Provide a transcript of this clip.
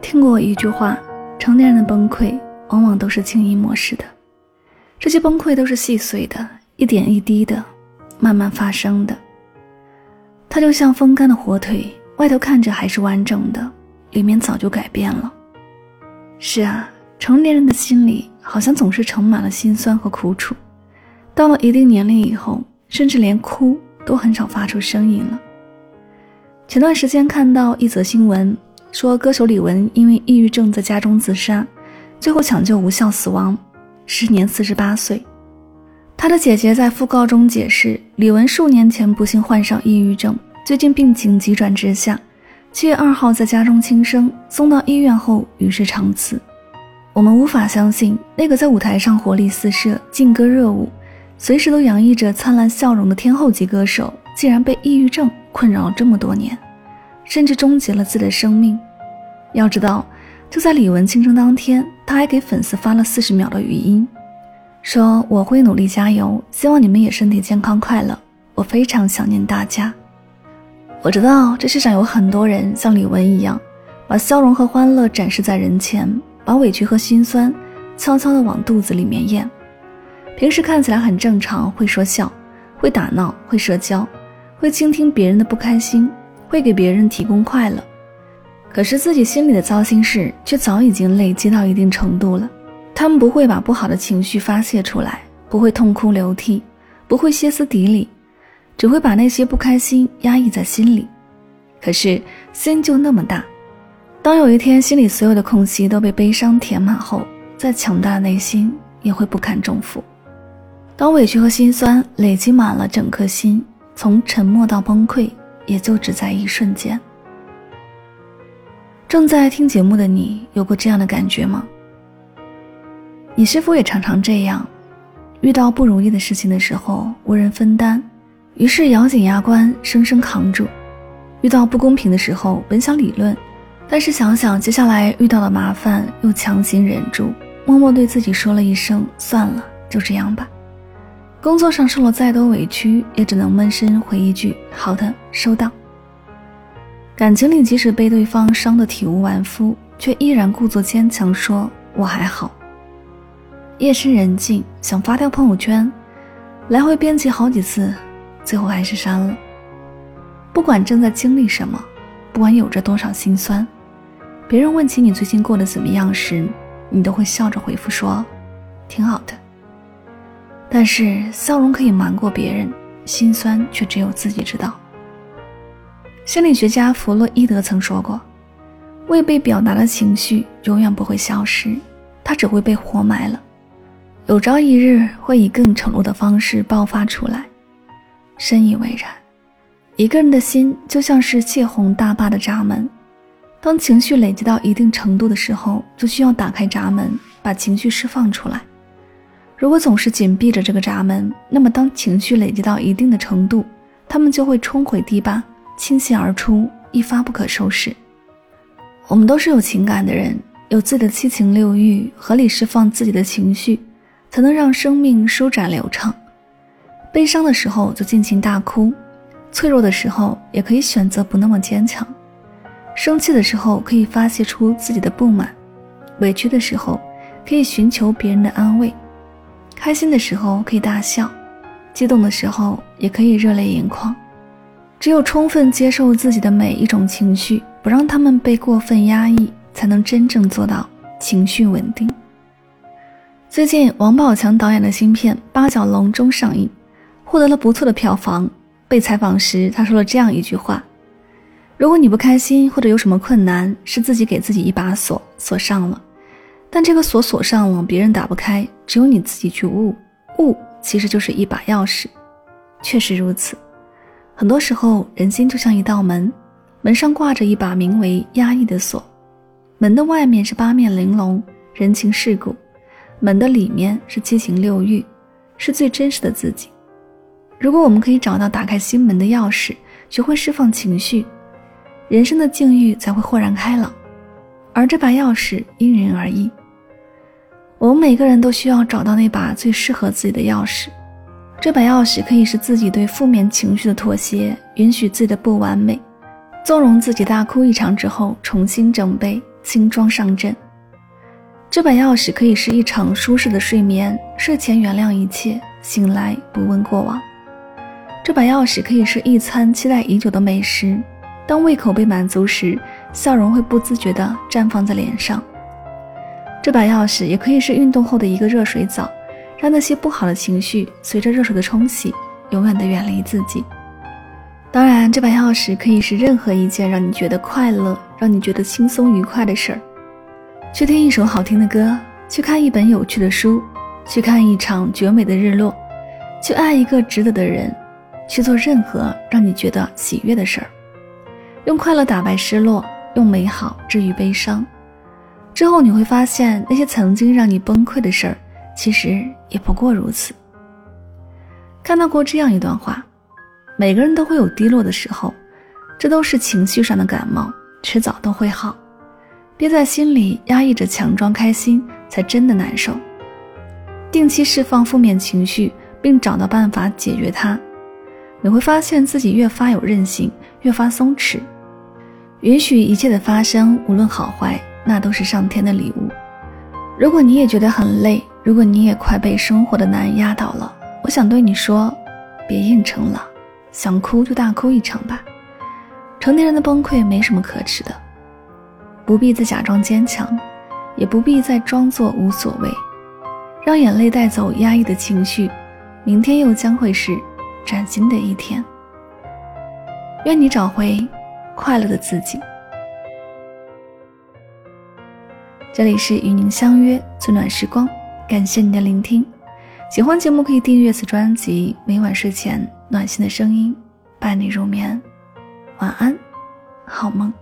听过一句话成年人的崩溃往往都是静音模式的。这些崩溃都是细碎的一点一滴的慢慢发生的。它就像风干的火腿外头看着还是完整的，里面早就改变了。是啊，成年人的心里好像总是盛满了心酸和苦楚。到了一定年龄以后，甚至连哭都很少发出声音了。前段时间看到一则新闻，说歌手李玟因为抑郁症在家中自杀，最后抢救无效死亡，时年四十八岁。他的姐姐在讣告中解释，李玟数年前不幸患上抑郁症。最近病情急转直下，七月二号在家中轻生，送到医院后与世长辞。我们无法相信，那个在舞台上活力四射、劲歌热舞、随时都洋溢着灿烂笑容的天后级歌手，竟然被抑郁症困扰了这么多年，甚至终结了自己的生命。要知道，就在李玟轻生当天，他还给粉丝发了四十秒的语音，说：“我会努力加油，希望你们也身体健康快乐。我非常想念大家。”我知道这世上有很多人像李玟一样，把笑容和欢乐展示在人前，把委屈和心酸悄悄地往肚子里面咽。平时看起来很正常，会说笑，会打闹，会社交，会倾听别人的不开心，会给别人提供快乐。可是自己心里的糟心事却早已经累积到一定程度了。他们不会把不好的情绪发泄出来，不会痛哭流涕，不会歇斯底里。只会把那些不开心压抑在心里，可是心就那么大，当有一天心里所有的空隙都被悲伤填满后，再强大的内心也会不堪重负。当委屈和心酸累积满了整颗心，从沉默到崩溃，也就只在一瞬间。正在听节目的你，有过这样的感觉吗？你是否也常常这样，遇到不如意的事情的时候，无人分担？于是咬紧牙关，生生扛住。遇到不公平的时候，本想理论，但是想想接下来遇到的麻烦，又强行忍住，默默对自己说了一声：“算了，就这样吧。”工作上受了再多委屈，也只能闷声回一句：“好的，收到。”感情里，即使被对方伤得体无完肤，却依然故作坚强，说：“我还好。”夜深人静，想发条朋友圈，来回编辑好几次。最后还是删了。不管正在经历什么，不管有着多少心酸，别人问起你最近过得怎么样时，你都会笑着回复说：“挺好的。”但是笑容可以瞒过别人，心酸却只有自己知道。心理学家弗洛伊德曾说过：“未被表达的情绪永远不会消失，它只会被活埋了，有朝一日会以更丑陋的方式爆发出来。”深以为然，一个人的心就像是泄洪大坝的闸门，当情绪累积到一定程度的时候，就需要打开闸门，把情绪释放出来。如果总是紧闭着这个闸门，那么当情绪累积到一定的程度，他们就会冲毁堤坝，倾泻而出，一发不可收拾。我们都是有情感的人，有自己的七情六欲，合理释放自己的情绪，才能让生命舒展流畅。悲伤的时候就尽情大哭，脆弱的时候也可以选择不那么坚强，生气的时候可以发泄出自己的不满，委屈的时候可以寻求别人的安慰，开心的时候可以大笑，激动的时候也可以热泪盈眶。只有充分接受自己的每一种情绪，不让他们被过分压抑，才能真正做到情绪稳定。最近王宝强导演的新片《八角笼中》上映。获得了不错的票房。被采访时，他说了这样一句话：“如果你不开心或者有什么困难，是自己给自己一把锁锁上了，但这个锁锁上了，别人打不开，只有你自己去悟。悟其实就是一把钥匙，确实如此。很多时候，人心就像一道门，门上挂着一把名为压抑的锁，门的外面是八面玲珑、人情世故，门的里面是七情六欲，是最真实的自己。如果我们可以找到打开心门的钥匙，学会释放情绪，人生的境遇才会豁然开朗。而这把钥匙因人而异，我们每个人都需要找到那把最适合自己的钥匙。这把钥匙可以是自己对负面情绪的妥协，允许自己的不完美，纵容自己大哭一场之后重新整备，轻装上阵。这把钥匙可以是一场舒适的睡眠，睡前原谅一切，醒来不问过往。这把钥匙可以是一餐期待已久的美食，当胃口被满足时，笑容会不自觉地绽放在脸上。这把钥匙也可以是运动后的一个热水澡。让那些不好的情绪随着热水的冲洗，永远的远离自己。当然，这把钥匙可以是任何一件让你觉得快乐、让你觉得轻松愉快的事儿。去听一首好听的歌，去看一本有趣的书，去看一场绝美的日落，去爱一个值得的人，去做任何让你觉得喜悦的事儿。用快乐打败失落，用美好治愈悲伤。之后你会发现，那些曾经让你崩溃的事儿。其实也不过如此。看到过这样一段话：每个人都会有低落的时候，这都是情绪上的感冒，迟早都会好。憋在心里压抑着，强装开心，才真的难受。定期释放负面情绪，并找到办法解决它，你会发现自己越发有韧性，越发松弛。允许一切的发生，无论好坏，那都是上天的礼物。如果你也觉得很累，如果你也快被生活的难压倒了，我想对你说，别硬撑了，想哭就大哭一场吧。成年人的崩溃没什么可耻的，不必再假装坚强，也不必再装作无所谓，让眼泪带走压抑的情绪，明天又将会是崭新的一天。愿你找回快乐的自己。这里是与您相约最暖时光，感谢您的聆听。喜欢节目可以订阅此专辑，每晚睡前暖心的声音伴你入眠。晚安，好梦。